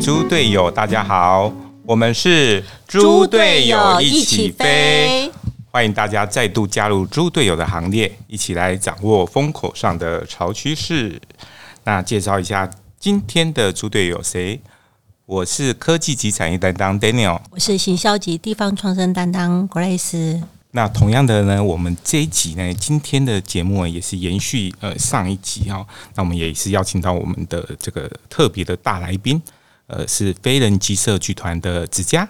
猪队友，大家好，我们是猪队友一起飞，欢迎大家再度加入猪队友的行列，一起来掌握风口上的潮趋势。那介绍一下今天的猪队友谁？我是科技及产业担当 Daniel，我是行销及地方创生担当 Grace。那同样的呢，我们这一集呢，今天的节目也是延续呃上一集哈。那我们也是邀请到我们的这个特别的大来宾，呃，是飞人机社剧团的子佳。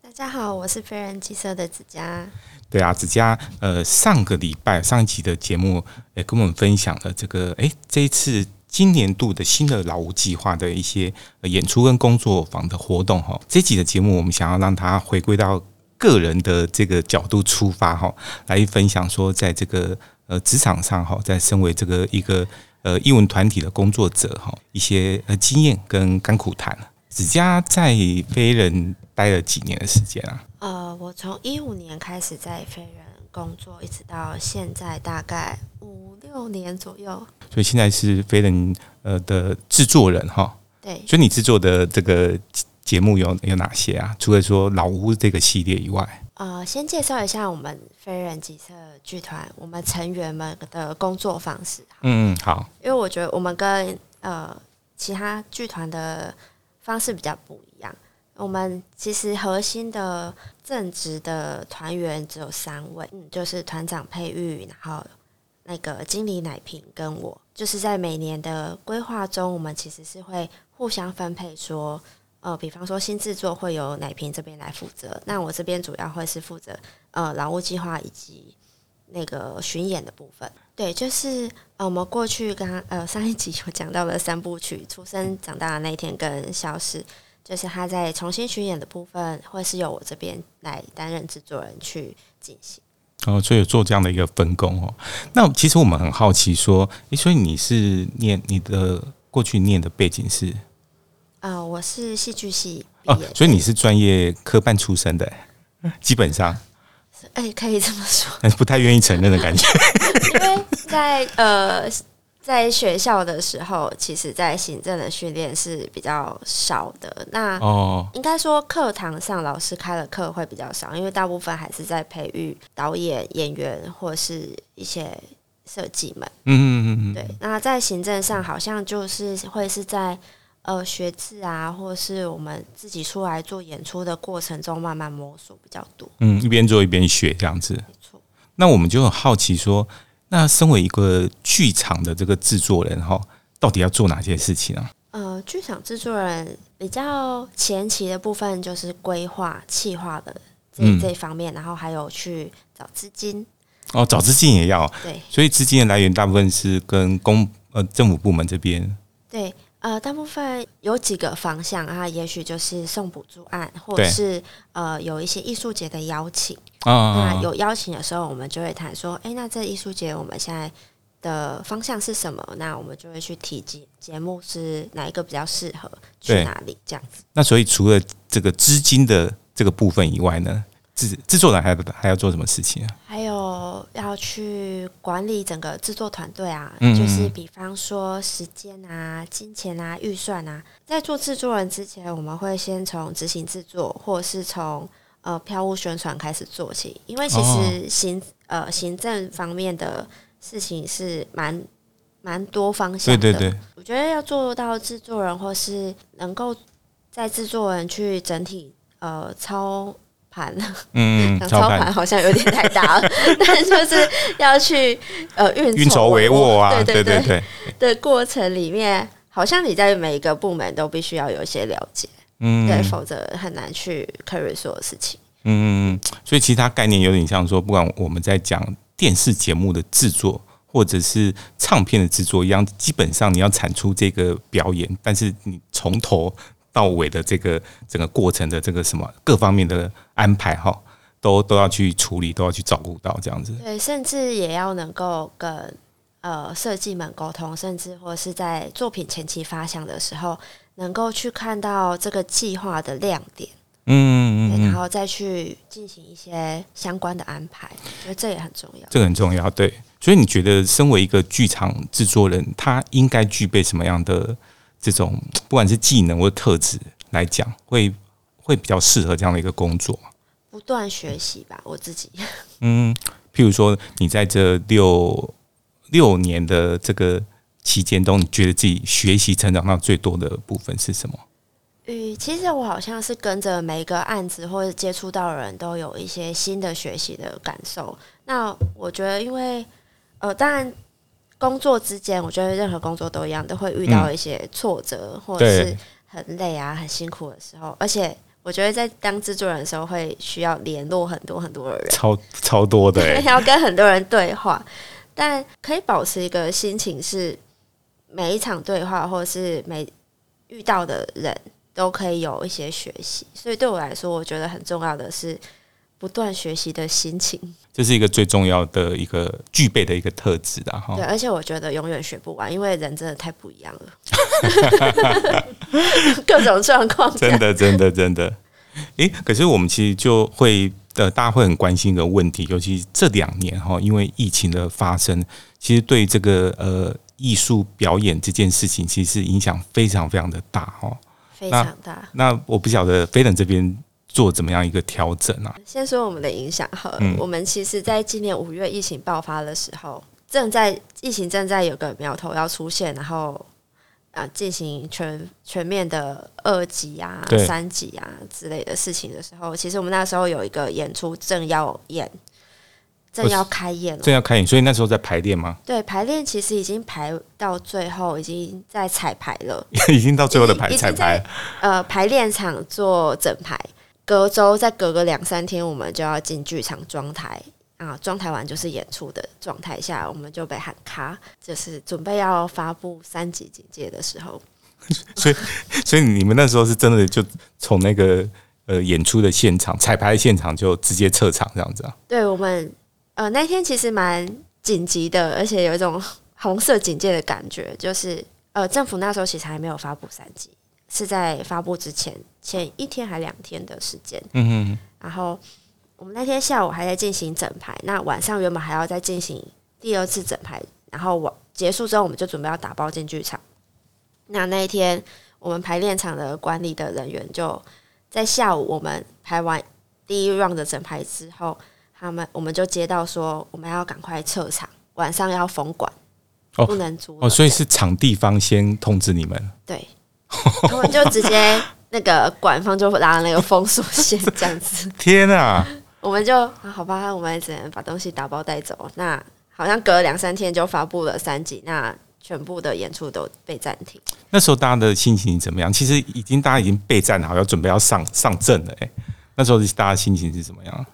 大家好，我是飞人机社的子佳。对啊，子佳，呃，上个礼拜上一集的节目也跟我们分享了这个，哎，这一次。今年度的新的劳务计划的一些演出跟工作坊的活动哈，这集的节目我们想要让他回归到个人的这个角度出发哈，来分享说在这个呃职场上哈，在身为这个一个呃艺文团体的工作者哈，一些呃经验跟甘苦谈。子佳在飞人待了几年的时间啊？呃，我从一五年开始在飞人。工作一直到现在大概五六年左右，所以现在是飞人呃的制作人哈。对，所以你制作的这个节目有有哪些啊？除了说老屋这个系列以外，呃，先介绍一下我们飞人集社剧团我们成员们的工作方式。嗯嗯，好，因为我觉得我们跟呃其他剧团的方式比较不一样。我们其实核心的正职的团员只有三位，嗯，就是团长佩玉，然后那个经理奶瓶跟我，就是在每年的规划中，我们其实是会互相分配，说，呃，比方说新制作会由奶瓶这边来负责，那我这边主要会是负责呃劳务计划以及那个巡演的部分。对，就是呃我们过去刚刚呃上一集有讲到了三部曲，出生长大的那一天跟消失。就是他在重新巡演的部分，会是由我这边来担任制作人去进行。哦，所以做这样的一个分工哦。那其实我们很好奇，说，诶，所以你是念你的过去念的背景是？啊，我是戏剧系哦，所以你是专业科班出身的，基本上，哎，可以这么说，不太愿意承认的感觉，因为在呃。在学校的时候，其实，在行政的训练是比较少的。那哦，应该说课堂上老师开的课会比较少，因为大部分还是在培育导演、演员或是一些设计们。嗯嗯嗯嗯。对，那在行政上，好像就是会是在呃学制啊，或是我们自己出来做演出的过程中慢慢摸索比较多。嗯，一边做一边学这样子。没错。那我们就很好奇说。那身为一个剧场的这个制作人哈，到底要做哪些事情呢？呃，剧场制作人比较前期的部分就是规划、企划的这这方面，然后还有去找资金。哦，找资金也要对，所以资金的来源大部分是跟公呃政府部门这边对。呃，大部分有几个方向啊，也许就是送补助案，或者是呃有一些艺术节的邀请。那有邀请的时候，我们就会谈说，哎，那这艺术节我们现在的方向是什么？那我们就会去提节节目是哪一个比较适合去哪里这样子。那所以除了这个资金的这个部分以外呢？制制作人还还要做什么事情啊？还有要去管理整个制作团队啊，就是比方说时间啊、金钱啊、预算啊，在做制作人之前，我们会先从执行制作，或是从呃票务宣传开始做起，因为其实行呃行政方面的事情是蛮蛮多方向的。对对对，我觉得要做到制作人，或是能够在制作人去整体呃操。盘，嗯，操盘好像有点太大了，但就是要去呃运筹帷幄啊，对对对的过程里面，好像你在每一个部门都必须要有一些了解，嗯，对，否则很难去 carry 所有事情。嗯，所以其他概念有点像说，不管我们在讲电视节目的制作，或者是唱片的制作一样，基本上你要产出这个表演，但是你从头。到尾的这个整个过程的这个什么各方面的安排哈，都都要去处理，都要去照顾到这样子。对，甚至也要能够跟呃设计们沟通，甚至或是在作品前期发想的时候，能够去看到这个计划的亮点，嗯嗯，然后再去进行一些相关的安排，我觉得这也很重要。这个很重要，对。所以你觉得，身为一个剧场制作人，他应该具备什么样的？这种不管是技能或特质，来讲，会会比较适合这样的一个工作？不断学习吧，我自己。嗯，譬如说，你在这六六年的这个期间中，你觉得自己学习成长到最多的部分是什么？嗯，其实我好像是跟着每一个案子或者接触到的人都有一些新的学习的感受。那我觉得，因为呃，当然工作之间，我觉得任何工作都一样，都会遇到一些挫折，或者是很累啊、很辛苦的时候。而且，我觉得在当制作人的时候，会需要联络很多很多的人，超超多的、欸，要跟很多人对话。但可以保持一个心情是，每一场对话或者是每遇到的人。都可以有一些学习，所以对我来说，我觉得很重要的是不断学习的心情。这是一个最重要的一个具备的一个特质的！哈，对，而且我觉得永远学不完，因为人真的太不一样了，各种状况，真的，真的，真的。诶，可是我们其实就会呃，大家会很关心一个问题，尤其这两年哈，因为疫情的发生，其实对这个呃艺术表演这件事情，其实影响非常非常的大哈。非常大。那我不晓得飞等这边做怎么样一个调整啊？先说我们的影响哈，我们其实在今年五月疫情爆发的时候，正在疫情正在有个苗头要出现，然后啊进行全全面的二级啊、三级啊之类的事情的时候，其实我们那时候有一个演出正要演。正要开演了，正要开演，所以那时候在排练吗？对，排练其实已经排到最后，已经在彩排了，已经到最后的排彩排。呃，排练场做整排，隔周再隔个两三天，我们就要进剧场装台啊，装台完就是演出的状态下，我们就被喊卡，就是准备要发布三级警戒的时候。所以，所以你们那时候是真的就从那个呃演出的现场、彩排现场就直接撤场这样子啊？对，我们。呃，那天其实蛮紧急的，而且有一种 红色警戒的感觉。就是呃，政府那时候其实还没有发布三级，是在发布之前前一天还两天的时间。然后我们那天下午还在进行整排，那晚上原本还要再进行第二次整排，然后我结束之后，我们就准备要打包进剧场。那那一天，我们排练场的管理的人员就在下午我们排完第一 round 的整排之后。他们我们就接到说，我们要赶快撤场，晚上要封馆，不能租哦。所以是场地方先通知你们，对，他们就直接那个馆方就拉那个封锁线，这样子。天啊！我们就啊好吧，我们只能把东西打包带走。那好像隔了两三天就发布了三集，那全部的演出都被暂停。那时候大家的心情怎么样？其实已经大家已经备战好，要准备要上上阵了。哎，那时候大家心情是怎么样？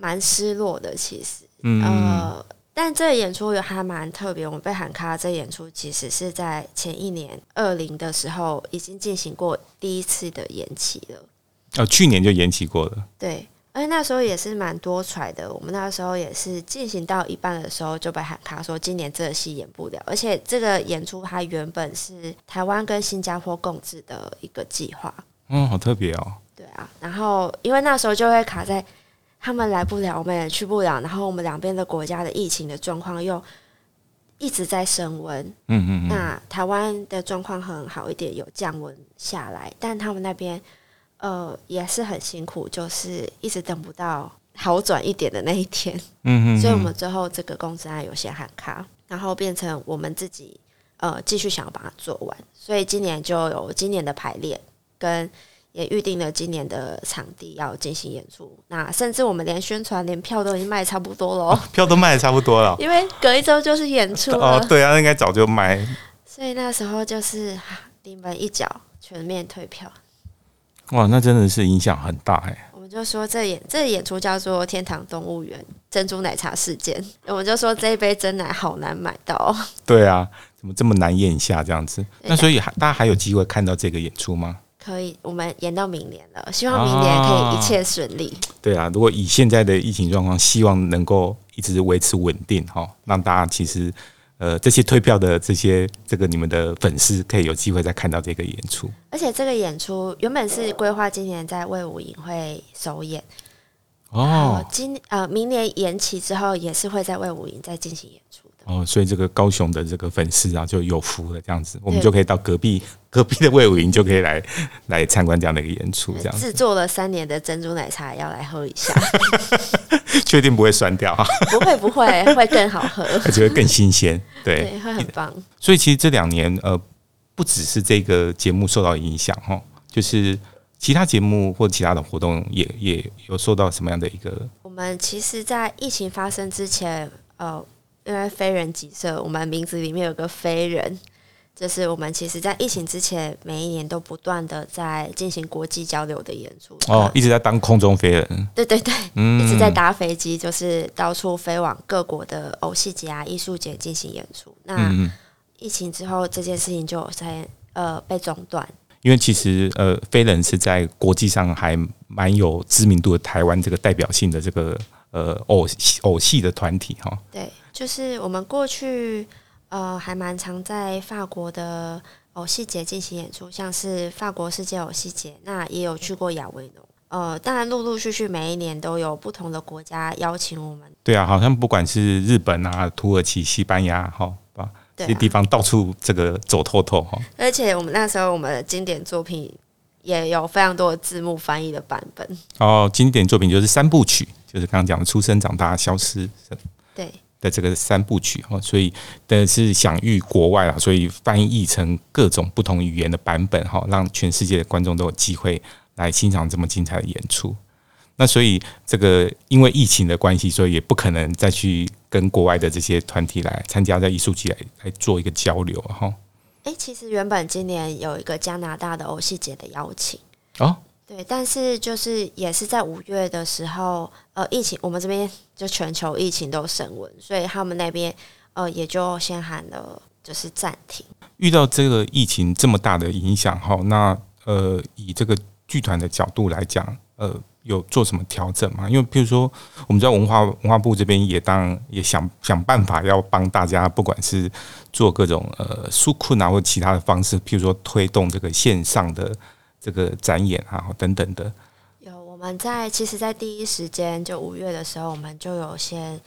蛮失落的，其实，嗯呃，但这个演出也还蛮特别。我们被喊卡，这演出其实是在前一年二零的时候已经进行过第一次的延期了。哦，去年就延期过了。对，而且那时候也是蛮多揣的。我们那时候也是进行到一半的时候就被喊卡，说今年这个戏演不了。而且这个演出它原本是台湾跟新加坡共治的一个计划。嗯，好特别哦。对啊，然后因为那时候就会卡在。他们来不了，我们也去不了。然后我们两边的国家的疫情的状况又一直在升温。嗯嗯。那台湾的状况很好一点，有降温下来，但他们那边呃也是很辛苦，就是一直等不到好转一点的那一天。嗯嗯。所以我们最后这个公司案有些喊卡，然后变成我们自己呃继续想要把它做完。所以今年就有今年的排练跟。也预定了今年的场地要进行演出，那甚至我们连宣传、连票都已经卖差不多了，票都卖的差不多了，因为隔一周就是演出哦，对啊，应该早就卖。所以那时候就是临门一脚，全面退票。哇，那真的是影响很大哎。我们就说这演这演出叫做《天堂动物园珍珠奶茶事件》，我们就说这一杯真奶好难买到。对啊，怎么这么难咽下这样子？那所以还大家还有机会看到这个演出吗？可以，我们延到明年了，希望明年可以一切顺利。对啊，如果以现在的疫情状况，希望能够一直维持稳定哈，让大家其实呃这些退票的这些这个你们的粉丝可以有机会再看到这个演出。而且这个演出原本是规划今年在魏武营会首演，哦，今呃明年延期之后也是会在魏武营再进行演出的。哦，所以这个高雄的这个粉丝啊就有福了，这样子，我们就可以到隔壁隔壁的魏武营就可以来来参观这样的一个演出，这样子制作了三年的珍珠奶茶要来喝一下，确定不会酸掉啊，不会不会，会更好喝，而且会更新鲜。对，对，会很棒。所以其实这两年呃，不只是这个节目受到影响哈，就是其他节目或其他的活动也也有受到什么样的一个我们其实，在疫情发生之前，呃，因为非人集社，我们名字里面有个非人，就是我们其实，在疫情之前，每一年都不断的在进行国际交流的演出。哦，一直在当空中飞人，对对对，嗯一直在搭飞机，就是到处飞往各国的偶戏节啊、艺术节进行演出。那。疫情之后，这件事情就在呃被中断。因为其实呃，飞人是在国际上还蛮有知名度的台湾这个代表性的这个呃偶偶戏的团体哈。对，就是我们过去呃还蛮常在法国的偶戏节进行演出，像是法国世界偶戏节，那也有去过亚维农。呃，当然陆陆续续每一年都有不同的国家邀请我们，对啊，好像不管是日本啊、土耳其、西班牙哈，吧，对、啊这些地，方到处这个走透透哈。而且我们那时候我们的经典作品也有非常多的字幕翻译的版本。哦，经典作品就是三部曲，就是刚刚讲的出生、长大、消失对，的这个三部曲哈，所以但是享誉国外啊，所以翻译成各种不同语言的版本哈，让全世界的观众都有机会来欣赏这么精彩的演出。那所以这个因为疫情的关系，所以也不可能再去跟国外的这些团体来参加在艺术节来来做一个交流哈。诶，其实原本今年有一个加拿大的偶戏节的邀请。哦，对，但是就是也是在五月的时候，呃，疫情我们这边就全球疫情都升温，所以他们那边呃也就先喊了就是暂停。遇到这个疫情这么大的影响哈，那呃，以这个剧团的角度来讲，呃，有做什么调整吗？因为譬如说，我们在文化文化部这边也当也想想办法要帮大家，不管是做各种呃纾困啊，或其他的方式，譬如说推动这个线上的这个展演啊等等的。有我们在其实，在第一时间就五月的时候，我们就有先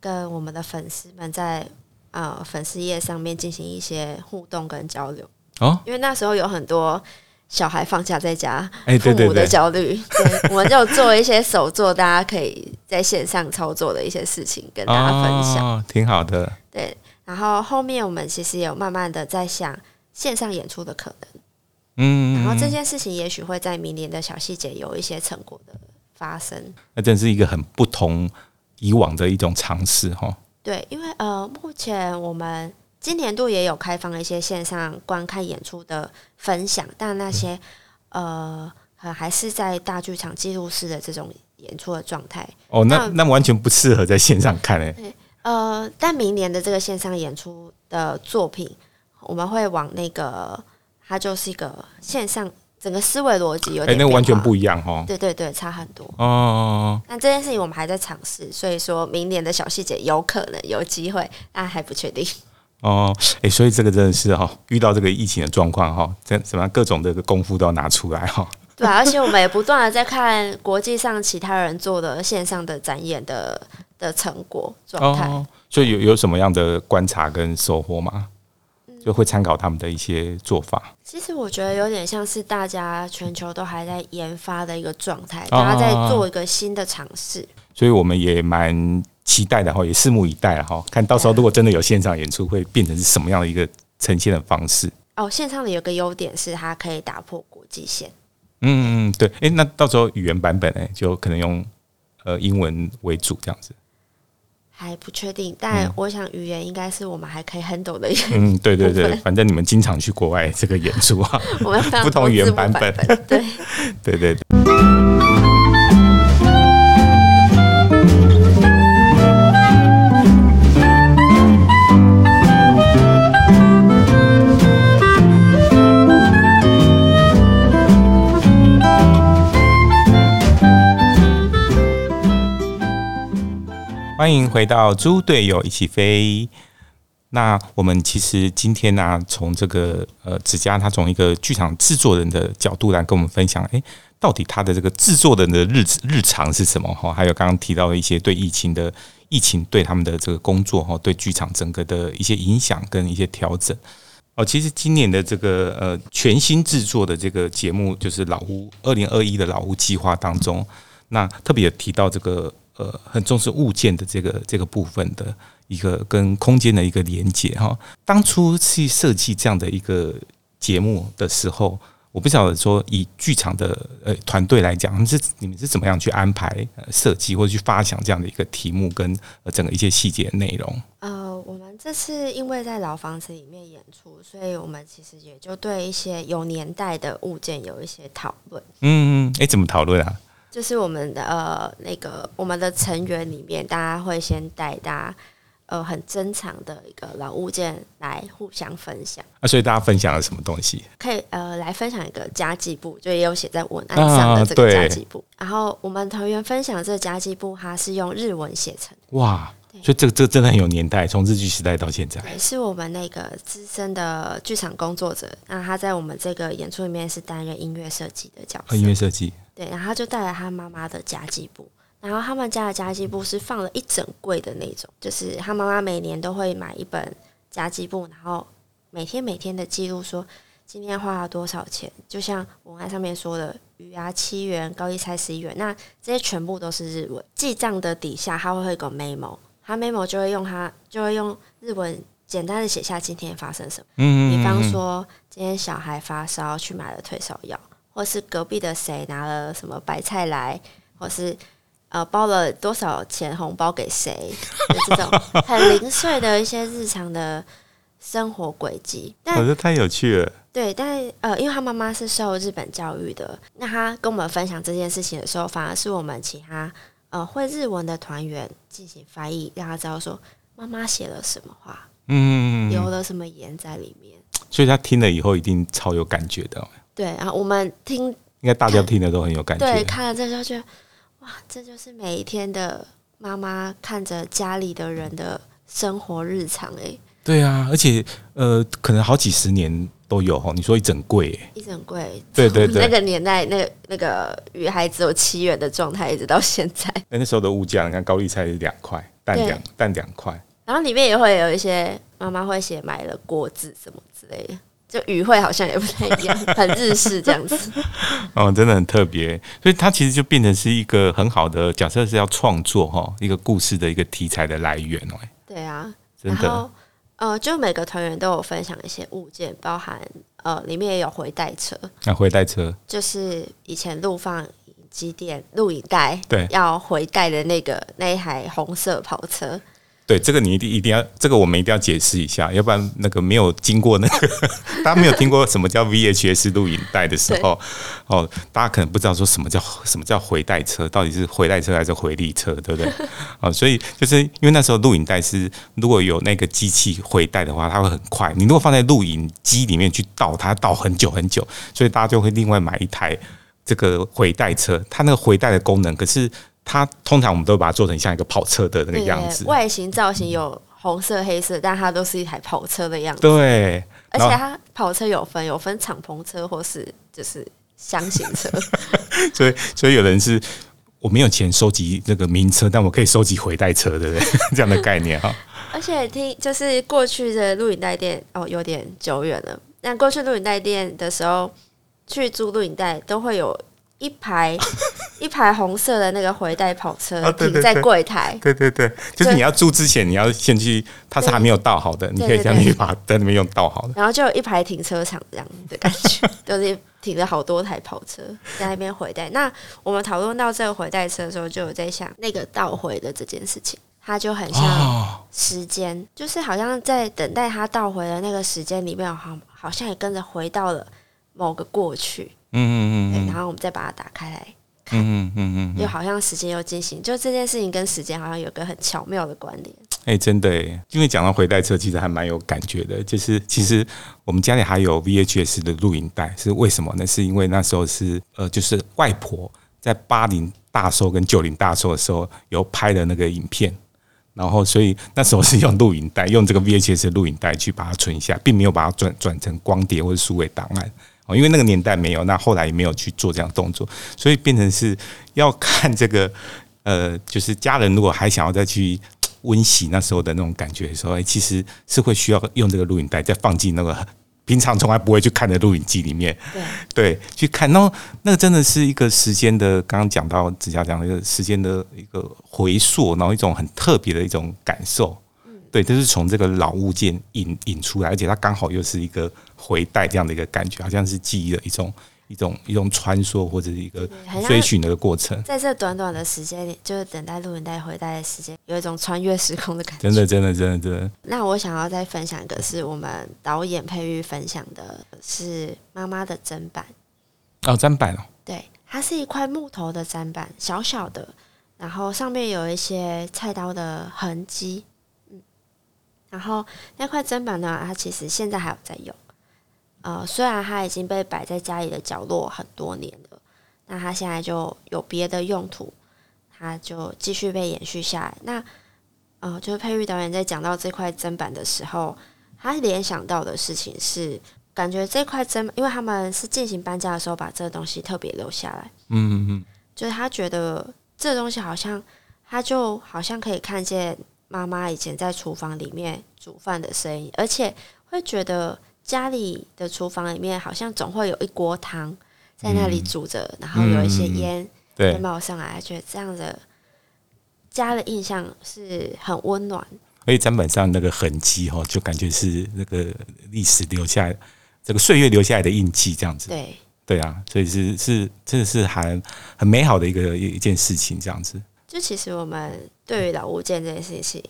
跟我们的粉丝们在呃粉丝页上面进行一些互动跟交流，哦，因为那时候有很多。小孩放假在家，哎，父母对对对，的焦虑，对，我们就做一些手作，大家可以在线上操作的一些事情跟大家分享。哦，挺好的。对，然后后面我们其实也有慢慢的在想线上演出的可能，嗯，然后这件事情也许会在明年的小细节有一些成果的发生。那真是一个很不同以往的一种尝试哈。对，因为呃，目前我们今年度也有开放一些线上观看演出的分享，但那些呃，还是在大剧场记录室的这种演出的状态。哦，那那那完全不适合在线上看诶、呃，但明年的这个线上演出的作品，我们会往那个，它就是一个线上整个思维逻辑有哎、点、那个完全不。一样哦。对对对，差很多。哦，那这件事情我们还在尝试，所以说明年的小细节有可能有机会，但还不确定。哦，哎、所以这个真的是哈、遇到这个疫情的状况哈，这怎么各种的功夫都要拿出来哈。对啊，而且我们也不断的在看国际上其他人做的线上的展演的的成果状态。哦，所以有有什么样的观察跟收获吗？就会参考他们的一些做法。其实我觉得有点像是大家全球都还在研发的一个状态，哦大家在做一个新的尝试。所以我们也蛮期待的哈，也拭目以待了哈，看到时候如果真的有线上演出，会变成是什么样的一个呈现的方式。哦，线上的有个优点是它可以打破国际线。嗯嗯，对，哎、那到时候语言版本哎、就可能用呃英文为主这样子。还不确定，但我想语言应该是我们还可以 handle 的语言，嗯，对对对，反正你们经常去国外这个演出啊，我们不同语言版本本。对，对对对。欢迎回到猪队友一起飞。那我们其实今天呢、从这个呃子佳他从一个剧场制作人的角度来跟我们分享，诶，到底他的这个制作人的日子日常是什么哈？还有刚刚提到的一些对疫情的疫情对他们的这个工作哈，对剧场整个的一些影响跟一些调整。哦，其实今年的这个呃全新制作的这个节目，就是老屋二零二一的老屋计划当中，那特别提到这个呃很重视物件的这个这个部分的一个跟空间的一个连接哈。当初去设计这样的一个节目的时候。我不晓得说以剧场的呃团队来讲，是你们是怎么样去安排设计或者去发想这样的一个题目跟呃整个一些细节内容？呃，我们这次因为在老房子里面演出，所以我们其实也就对一些有年代的物件有一些讨论。嗯嗯，哎，怎么讨论啊？就是我们的呃那个我们的成员里面，大家会先带大家。呃，很珍藏的一个老物件来互相分享啊，所以大家分享了什么东西？可以呃，来分享一个家计簿，就也有写在文案上的这个家计簿。然后我们团员分享这个家计簿，它是用日文写成。哇，所以这个这个真的很有年代，从日剧时代到现在。是我们那个资深的剧场工作者，那他在我们这个演出里面是担任音乐设计的角色。音乐设计。对，然后他就带来他妈妈的家计簿。然后他们家的家计簿是放了一整柜的那种，就是他妈妈每年都会买一本家计簿，然后每天每天的记录说今天花了多少钱，就像文案上面说的鱼啊七元，高丽菜十一元，那这些全部都是日文记账的底下，他会会个 memo，他 memo 就会用他就会用日文简单的写下今天发生什么，嗯比方说今天小孩发烧去买了退烧药，或是隔壁的谁拿了什么白菜来，或是。呃，包了多少钱红包给谁？这种很零碎的一些日常的生活轨迹，我觉得太有趣了。对，但呃，因为他妈妈是受日本教育的，那他跟我们分享这件事情的时候，反而是我们其他呃会日文的团员进行翻译，让他知道说妈妈写了什么话，嗯，留了什么言在里面。所以他听了以后一定超有感觉的。对，然后我们听，应该大家听的都很有感觉。对，看了这就觉得。哇，这就是每一天的妈妈看着家里的人的生活日常哎。对啊，而且呃，可能好几十年都有哈。你说一整柜，一整柜，对对对，那个年代，那那个鱼还只有七元的状态，一直到现在。那 那时候的物价，你看高丽菜是两块，蛋两蛋两块，然后里面也会有一些妈妈会写买了锅子什么之类的。就语汇好像也不太一样，很日式这样子。哦，真的很特别，所以它其实就变成是一个很好的假设，是要创作哈一个故事的一个题材的来源哦。对啊，真的。呃，就每个团员都有分享一些物件，包含呃里面也有回带车。啊，回带车就是以前录放机电录影带对要回带的那个那一台红色跑车。对这个你一定一定要，这个我们一定要解释一下，要不然那个没有经过那个，大家没有听过什么叫 VHS 录影带的时候，哦，大家可能不知道说什么叫什么叫回带车，到底是回带车还是回力车，对不对？啊，所以就是因为那时候录影带是如果有那个机器回带的话，它会很快。你如果放在录影机里面去倒，它倒很久很久，所以大家就会另外买一台这个回带车，它那个回带的功能可是。它通常我们都把它做成像一个跑车的那个样子，外形造型有红色、黑色，但它都是一台跑车的样子。对，而且它跑车有分，有分敞篷车或是就是箱型车。所以，所以有人是我没有钱收集那个名车，但我可以收集回带车，对不对？这样的概念哈。而且听就是过去的录影带店哦，有点久远了。但过去录影带店的时候，去租录影带都会有。一排 一排红色的那个回带跑车停在柜台，对对对，就是你要租之前，你要先去，它是还没有倒好的，你可以这样去把在那边用倒好的。然后就有一排停车场这样的感觉，就是停了好多台跑车在那边回带。那我们讨论到这个回带车的时候，就有在想那个倒回的这件事情，它就很像时间，就是好像在等待它倒回的那个时间里面，好好像也跟着回到了某个过去。嗯嗯嗯，然后我们再把它打开来看，嗯嗯嗯嗯，又好像时间又进行，就这件事情跟时间好像有个很巧妙的关联。哎，真的，因为讲到回带车，其实还蛮有感觉的。就是其实我们家里还有 VHS 的录影带，是为什么呢？是因为那时候是呃，就是外婆在八零大寿跟九零大寿的时候有拍的那个影片，然后所以那时候是用录影带，用这个 VHS 录影带去把它存下，并没有把它转转成光碟或者数位档案。因为那个年代没有，那后来也没有去做这样动作，所以变成是 要看这个，呃，就是家人如果还想要再去温习那时候的那种感觉的时候，哎，其实是会需要用这个录影带再放进那个平常从来不会去看的录影机里面，对对，去看。然后那个真的是一个时间的，刚刚讲到指甲讲的一个时间的一个回溯，然后一种很特别的一种感受。对，就是从这个老物件引引出来，而且它刚好又是一个回带这样的一个感觉，好像是记忆的一种一种一种穿梭或者是一个追寻的一个过程。在这短短的时间里，就是等待录影带回带的时间，有一种穿越时空的感觉。真的，真的，真的，真的。那我想要再分享一个，是我们导演佩玉分享的，是妈妈的砧板。哦，砧板哦，对，它是一块木头的砧板，小小的，然后上面有一些菜刀的痕迹。嗯，然后那块砧板呢，它其实现在还有在用。呃，虽然它已经被摆在家里的角落很多年了，那它现在就有别的用途，它就继续被延续下来。那呃，就是佩玉导演在讲到这块砧板的时候，他联想到的事情是，感觉这块砧，因为他们是进行搬家的时候把这个东西特别留下来，嗯嗯嗯，就是他觉得这东西好像，他就好像可以看见妈妈以前在厨房里面煮饭的声音，而且会觉得家里的厨房里面好像总会有一锅汤在那里煮着，然后有一些烟对会，冒上来，觉得这样的家的印象是很温暖。而且砧板上那个痕迹哈，就感觉是那个历史留下来，这个岁月留下来的印记，这样子。对，对啊，所以是是真的是还很美好的一个一一件事情，这样子。就其实我们对于老物件这件事情，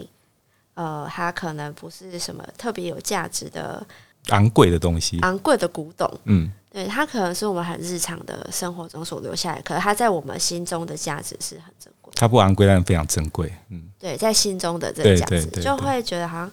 呃，它可能不是什么特别有价值的、昂贵的东西，昂贵的古董，嗯，对，它可能是我们很日常的生活中所留下来，可是它在我们心中的价值是很珍贵。它不昂贵，但非常珍贵，嗯，对，在心中的这个价值，就会觉得好像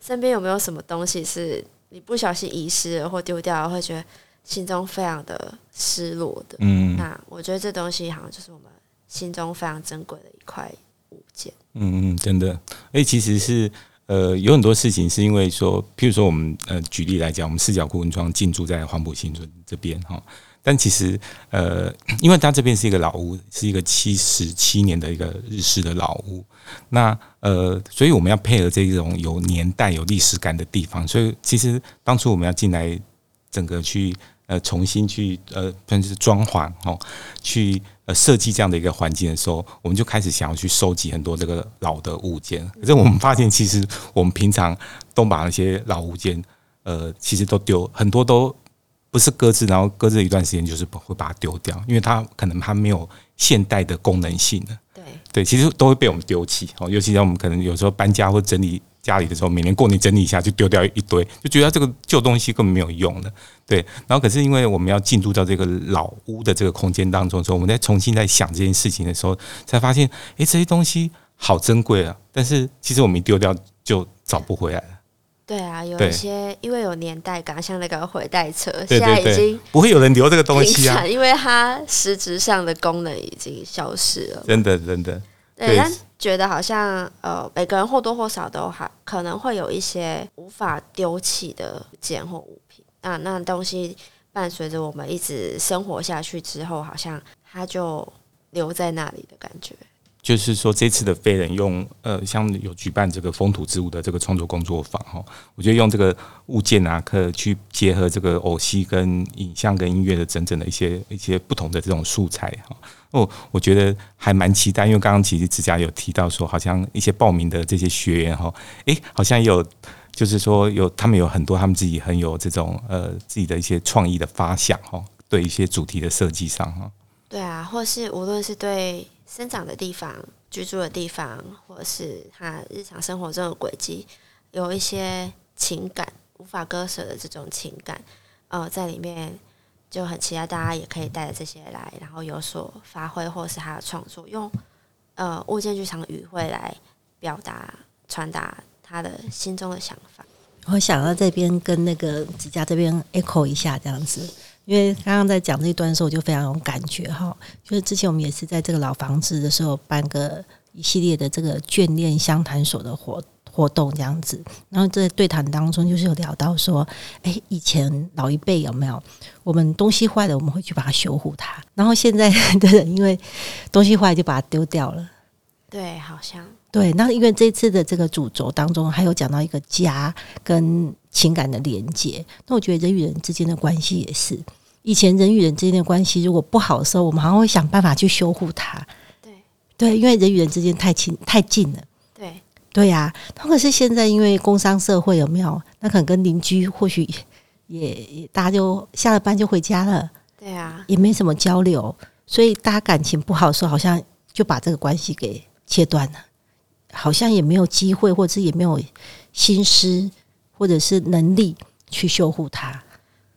身边有没有什么东西是你不小心遗失了或丢掉了，会觉得心中非常的失落的。嗯那我觉得这东西好像就是我们心中非常珍贵的一块物件。嗯嗯，真的，而且其实是呃有很多事情是因为说，譬如说我们呃举例来讲，我们四角库文庄进驻在黄埔新村这边哈，但其实呃，因为它这边是一个老屋，是一个七十七年的一个日式的老屋，那呃，所以我们要配合这种有年代、有历史感的地方，所以其实当初我们要进来整个去呃重新去呃算是装潢哦，去呃设计这样的一个环境的时候，我们就开始想要去收集很多这个老的物件。可是我们发现，其实我们平常都把那些老物件呃，其实都丢，很多都不是搁置，然后搁置一段时间就是会把它丢掉，因为它可能它没有现代的功能性的。对，对，其实都会被我们丢弃哦。尤其在我们可能有时候搬家或整理家里的时候，每年过年整理一下就丢掉一堆，就觉得这个旧东西根本没有用了。对，然后可是因为我们要进入到这个老屋的这个空间当中的时候，我们在重新在想这件事情的时候，才发现，诶，这些东西好珍贵啊！但是其实我们一丢掉就找不回来了。对啊，有一些因为有年代感，像那个回带车，对现在已经，不会有人留这个东西啊！因为它实质上的功能已经消失了。真的真的，对，对但觉得好像呃，每个人或多或少都还可能会有一些无法丢弃的件或物品。那那东西伴随着我们一直生活下去之后，好像它就留在那里的感觉。就是说，这次的飞人用呃，像有举办这个风土之物的这个创作工作坊哈，我觉得用这个物件啊，可去结合这个偶戏跟影像跟音乐的整整的一些一些不同的这种素材哈。哦，我觉得还蛮期待，因为刚刚其实指甲有提到说，好像一些报名的这些学员哈，诶，好像有就是说有他们有很多他们自己很有这种呃自己的一些创意的发想哈，对一些主题的设计上哈。对啊，或是无论是对生长的地方、居住的地方，或者是他日常生活中的轨迹，有一些情感无法割舍的这种情感，呃，在里面就很期待大家也可以带着这些来，然后有所发挥，或是他的创作，用呃物件剧场语汇来表达、传达他的心中的想法。我想到这边跟那个指甲这边 echo 一下这样子，因为刚刚在讲这一段的时候，我就非常有感觉哈。就是之前我们也是在这个老房子的时候办个一系列的这个眷恋相谈所的活活动这样子，然后在对谈当中就是有聊到说，哎，以前老一辈有没有我们东西坏了，我们会去把它修护它，然后现在的人因为东西坏就把它丢掉了。对，好像对，那因为这次的这个主轴当中，还有讲到一个家跟情感的连接。那我觉得人与人之间的关系也是，以前人与人之间的关系如果不好的时候，我们好像会想办法去修护它。对对，因为人与人之间太亲太近了。对对呀、那可是现在因为工商社会有没有？那可能跟邻居或许也也大家就下了班就回家了，对啊，也没什么交流，所以大家感情不好的时候，好像就把这个关系给切断了，好像也没有机会，或者是也没有心思，或者是能力去修护它。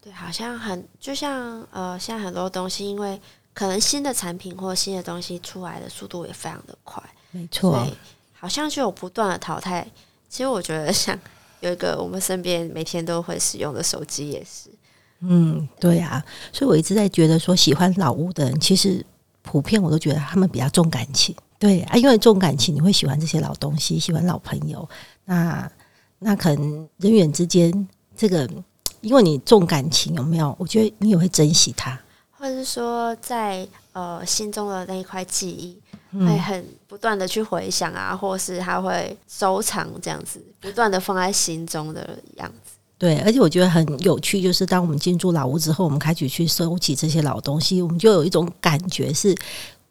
对，好像很就像呃，现在很多东西，因为可能新的产品或新的东西出来的速度也非常的快，没错，好像就有不断的淘汰。其实我觉得像有一个我们身边每天都会使用的手机也是，嗯，对啊，所以我一直在觉得说，喜欢老屋的人，其实普遍我都觉得他们比较重感情。对啊，因为重感情，你会喜欢这些老东西，喜欢老朋友。那那可能人与人之间，这个因为你重感情，有没有？我觉得你也会珍惜它。或者是说在呃心中的那一块记忆，会嗯，很不断的去回想啊，或是他会收藏这样子，不断的放在心中的样子。对，而且我觉得很有趣，就是当我们进驻老屋之后，我们开始去收集这些老东西，我们就有一种感觉是，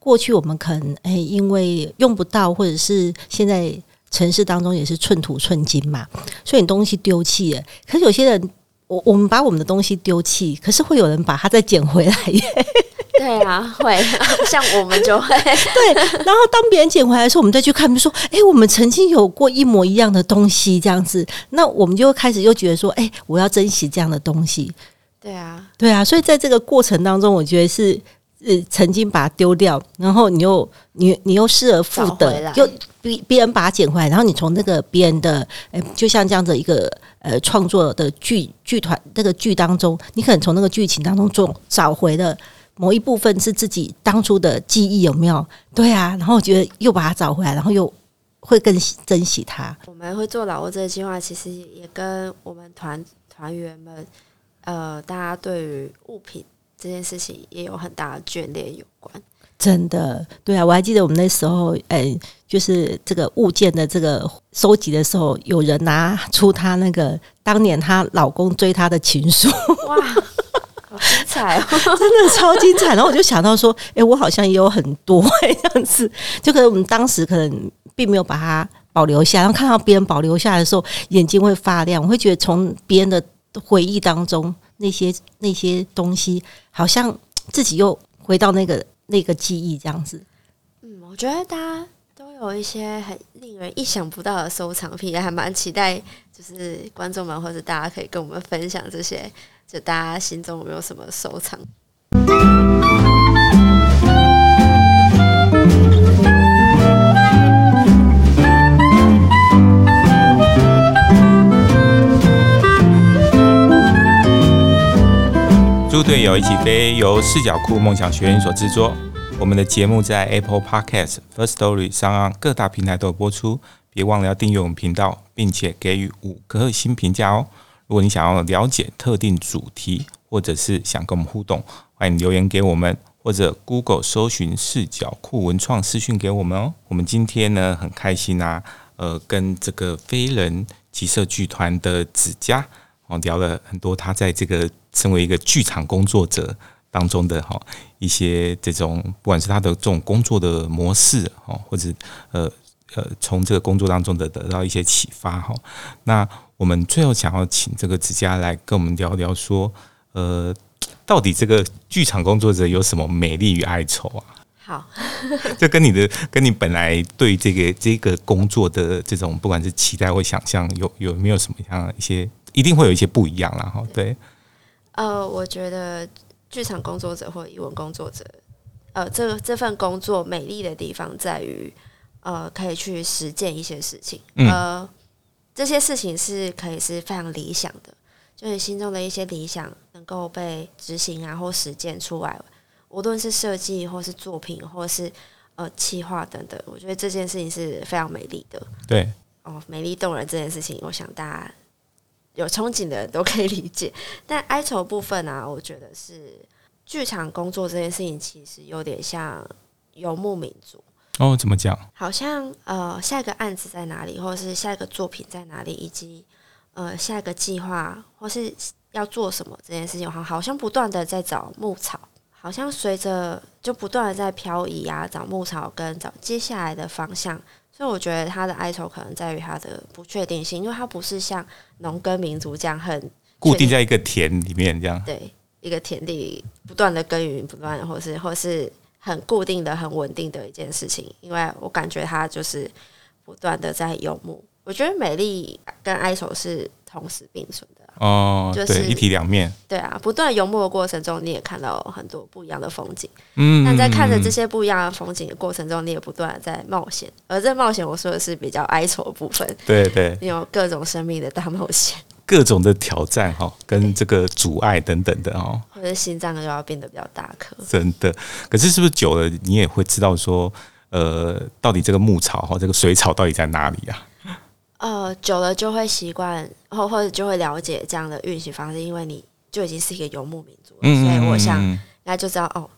过去我们可能哎，因为用不到，或者是现在城市当中也是寸土寸金嘛，所以你东西丢弃了。可是有些人，我我们把我们的东西丢弃，可是会有人把它再捡回来耶。对啊，会 像我们就会，对，然后当别人捡回来的时候，我们再去看，比如说，哎，我们曾经有过一模一样的东西，这样子，那我们就会开始又觉得说，哎，我要珍惜这样的东西。对啊，对啊，所以在这个过程当中，我觉得是呃曾经把它丢掉，然后你又你你又失而复得又别别人把它捡回来，然后你从那个别人的呃，就像这样子一个呃创作的剧剧团那个剧当中，你可能从那个剧情当中中找回了。某一部分是自己当初的记忆有没有？对啊，然后我觉得又把它找回来，然后又会更珍惜它。我们会做老挝这个计划，其实也跟我们团团员们，呃，大家对于物品这件事情也有很大的眷恋有关。真的，对啊，我还记得我们那时候，哎、就是这个物件的这个收集的时候，有人拿出她那个当年她老公追她的情书，哇，好精彩哦！真的超精彩。然后我就想到说，哎、我好像也有很多、哎，这样子，就可能我们当时可能并没有把它保留下，然后看到别人保留下来的时候，眼睛会发亮，我会觉得从别人的回忆当中，那些那些东西，好像自己又回到那个那个记忆这样子。嗯，我觉得大家都有一些很令人意想不到的收藏品，也还蛮期待，就是观众们或者大家可以跟我们分享这些，就大家心中有没有什么收藏？猪队友一起飞由视角库梦想学院所制作。我们的节目在 Apple Podcast、First Story 上各大平台都有播出，别忘了要订阅我们频道，并且给予五颗星评价哦。如果你想要了解特定主题，或者是想跟我们互动，欢迎留言给我们，或者 Google 搜寻视角库文创私讯给我们哦。我们今天呢很开心啊，呃，跟这个飞人集社剧团的子佳哦聊了很多他在这个身为一个剧场工作者当中的哈一些这种，不管是他的这种工作的模式哦，或者呃呃从这个工作当中的得到一些启发哈。那我们最后想要请这个子佳来跟我们聊聊说，呃，到底这个剧场工作者有什么美丽与哀愁啊？好，这跟你的跟你本来对这个这个工作的这种不管是期待或想象，有有没有什么样一些，一定会有一些不一样啦哈。对，呃，我觉得剧场工作者或译文工作者，呃，这个这份工作美丽的地方在于，呃，可以去实践一些事情，嗯呃，这些事情是可以是非常理想的，就是心中的一些理想能够被执行啊或实践出来，无论是设计或是作品或是呃企划等等，我觉得这件事情是非常美丽的。对，哦，美丽动人这件事情，我想大家有憧憬的人都可以理解。但哀愁部分啊，我觉得是剧场工作这件事情，其实有点像游牧民族，哦，怎么讲？好像呃，下一个案子在哪里，或者是下一个作品在哪里，以及呃下一个计划或是要做什么这件事情，好好像不断的在找牧草，好像随着就不断的在漂移啊，找牧草跟找接下来的方向。所以我觉得他的哀愁可能在于他的不确定性，因为他不是像农耕民族这样很固定在一个田里面这样。对一个田地不断的耕耘，不断的或是或是很固定的、很稳定的一件事情。因为我感觉他就是不断的在游牧。我觉得美丽跟哀愁是同时并存的。哦，就是，一体两面。对啊，不断游牧的过程中，你也看到很多不一样的风景。嗯，但在看着这些，不一样的风景的过程中，你也不断的在冒险。而这冒险，我说的是比较哀愁的部分，对对，你有各种生命的大冒险，各种的挑战哈，跟这个阻碍等等的哦，或者心脏又要变得比较大颗。真的。可是是不是久了，你也会知道说，呃，到底这个牧草哈，这个水草到底在哪里啊？呃，久了就会习惯，或或者就会了解这样的运行方式，因为你就已经是一个游牧民族了，嗯，所以我想嗯应该就知道哦，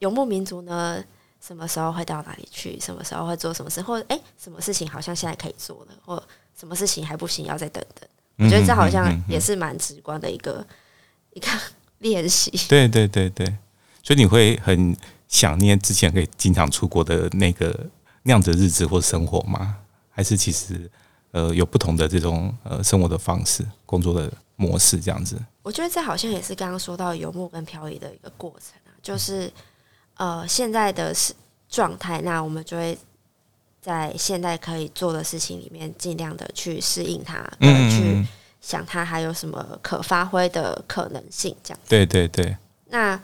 游牧民族呢，什么时候会到哪里去，什么时候会做什么事，或者诶，什么事情好像现在可以做了，或什么事情还不行，要再等等。我觉得这好像也是蛮直观的一个一个 练习。对对对对，所以你会很想念之前可以经常出国的那个那样的日子或生活吗？还是其实呃有不同的这种呃生活的方式、工作的模式这样子？我觉得这好像也是刚刚说到游牧跟漂移的一个过程啊，就是呃现在的是状态，那我们就会在现在可以做的事情里面，尽量的去适应它，嗯，去嗯，想它还有什么可发挥的可能性，这样。对对对，那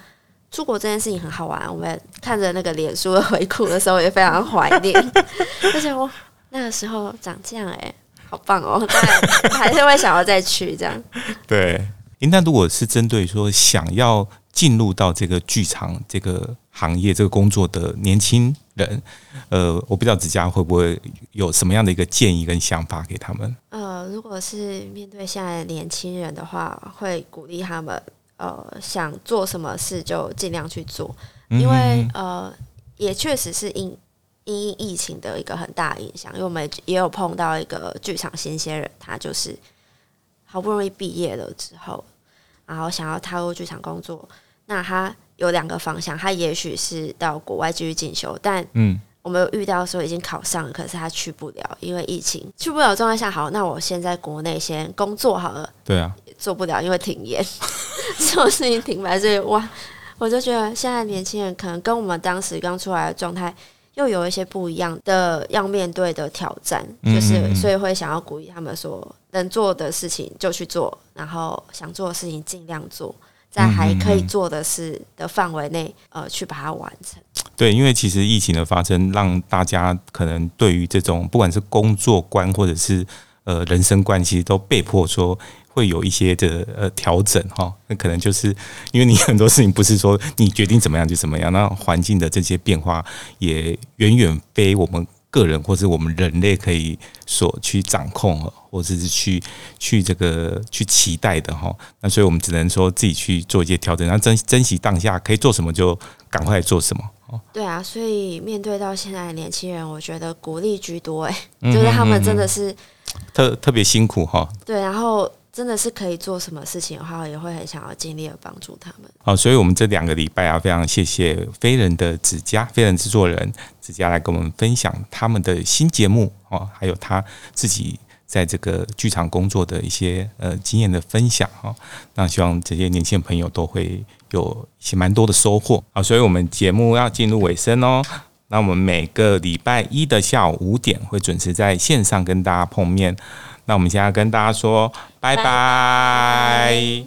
出国这件事情很好玩，我们看着那个脸书的回顾的时候，也非常怀念，而且我那个时候长这样、哎，好棒哦！当 然还是会想要再去这样。对。诶那如果是针对说想要进入到这个剧场这个行业、这个工作的年轻人，呃，我不知道子佳会不会有什么样的一个建议跟想法给他们？呃，如果是面对现在的年轻人的话，会鼓励他们，呃，想做什么事就尽量去做，因为呃，也确实是因因疫情的一个很大影响，因为我们也有碰到一个剧场新鲜人，他就是好不容易毕业了之后，然后想要踏入剧场工作，那他有两个方向，他也许是到国外继续进修，但嗯。我们有遇到说已经考上了，可是他去不了，因为疫情去不了状态下，好，那我先在国内先工作好了，对啊，也做不了，因为停业，所有事情停摆，所以哇，我就觉得现在年轻人可能跟我们当时刚出来的状态又有一些不一样的要面对的挑战，就是所以会想要鼓励他们说，能做的事情就去做，然后想做的事情尽量做。在还可以做的事的范围内，呃，去把它完成。对，因为其实疫情的发生，让大家可能对于这种不管是工作观或者是呃人生观，其实都被迫说会有一些的呃调整哈。那可能就是因为你很多事情不是说你决定怎么样就怎么样，那环境的这些变化也远远非我们个人或是我们人类可以所去掌控哦，或者是去去这个去期待的哈。那所以我们只能说自己去做一些调整，然后珍珍惜当下，可以做什么就赶快做什么。对啊，所以面对到现在的年轻人，我觉得鼓励居多、欸，嗯就是他们真的是特特别辛苦哈。对，然后真的是可以做什么事情的话，也会很想要尽力的帮助他们。好，所以我们这两个礼拜啊，非常谢谢飞人的子佳，飞人制作人子佳来跟我们分享他们的新节目哦，还有他自己在这个剧场工作的一些呃经验的分享哈。那希望这些年轻朋友都会有一些蛮多的收获啊。所以我们节目要进入尾声哦。那我们每个礼拜一的下午五点会准时在线上跟大家碰面。那我们现在跟大家说拜拜。